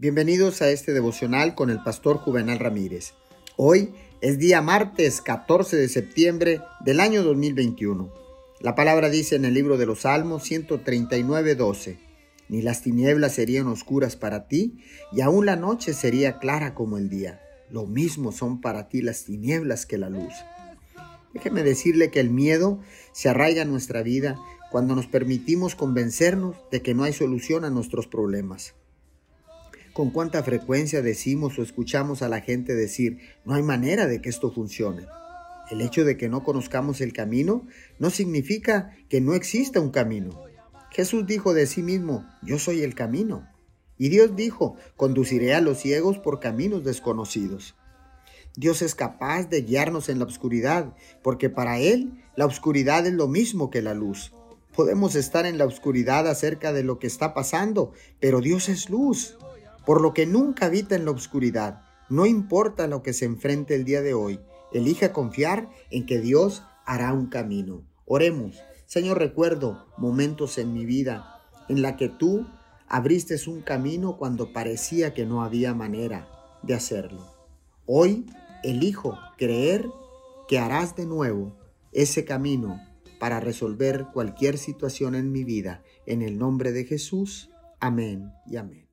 Bienvenidos a este devocional con el pastor Juvenal Ramírez. Hoy es día martes 14 de septiembre del año 2021. La palabra dice en el libro de los Salmos 139, 12, Ni las tinieblas serían oscuras para ti, y aún la noche sería clara como el día. Lo mismo son para ti las tinieblas que la luz. Déjeme decirle que el miedo se arraiga en nuestra vida cuando nos permitimos convencernos de que no hay solución a nuestros problemas. ¿Con cuánta frecuencia decimos o escuchamos a la gente decir, no hay manera de que esto funcione? El hecho de que no conozcamos el camino no significa que no exista un camino. Jesús dijo de sí mismo, yo soy el camino. Y Dios dijo, conduciré a los ciegos por caminos desconocidos. Dios es capaz de guiarnos en la oscuridad, porque para Él la oscuridad es lo mismo que la luz. Podemos estar en la oscuridad acerca de lo que está pasando, pero Dios es luz por lo que nunca habita en la oscuridad. No importa lo que se enfrente el día de hoy, elija confiar en que Dios hará un camino. Oremos. Señor, recuerdo momentos en mi vida en la que tú abriste un camino cuando parecía que no había manera de hacerlo. Hoy elijo creer que harás de nuevo ese camino para resolver cualquier situación en mi vida. En el nombre de Jesús. Amén y amén.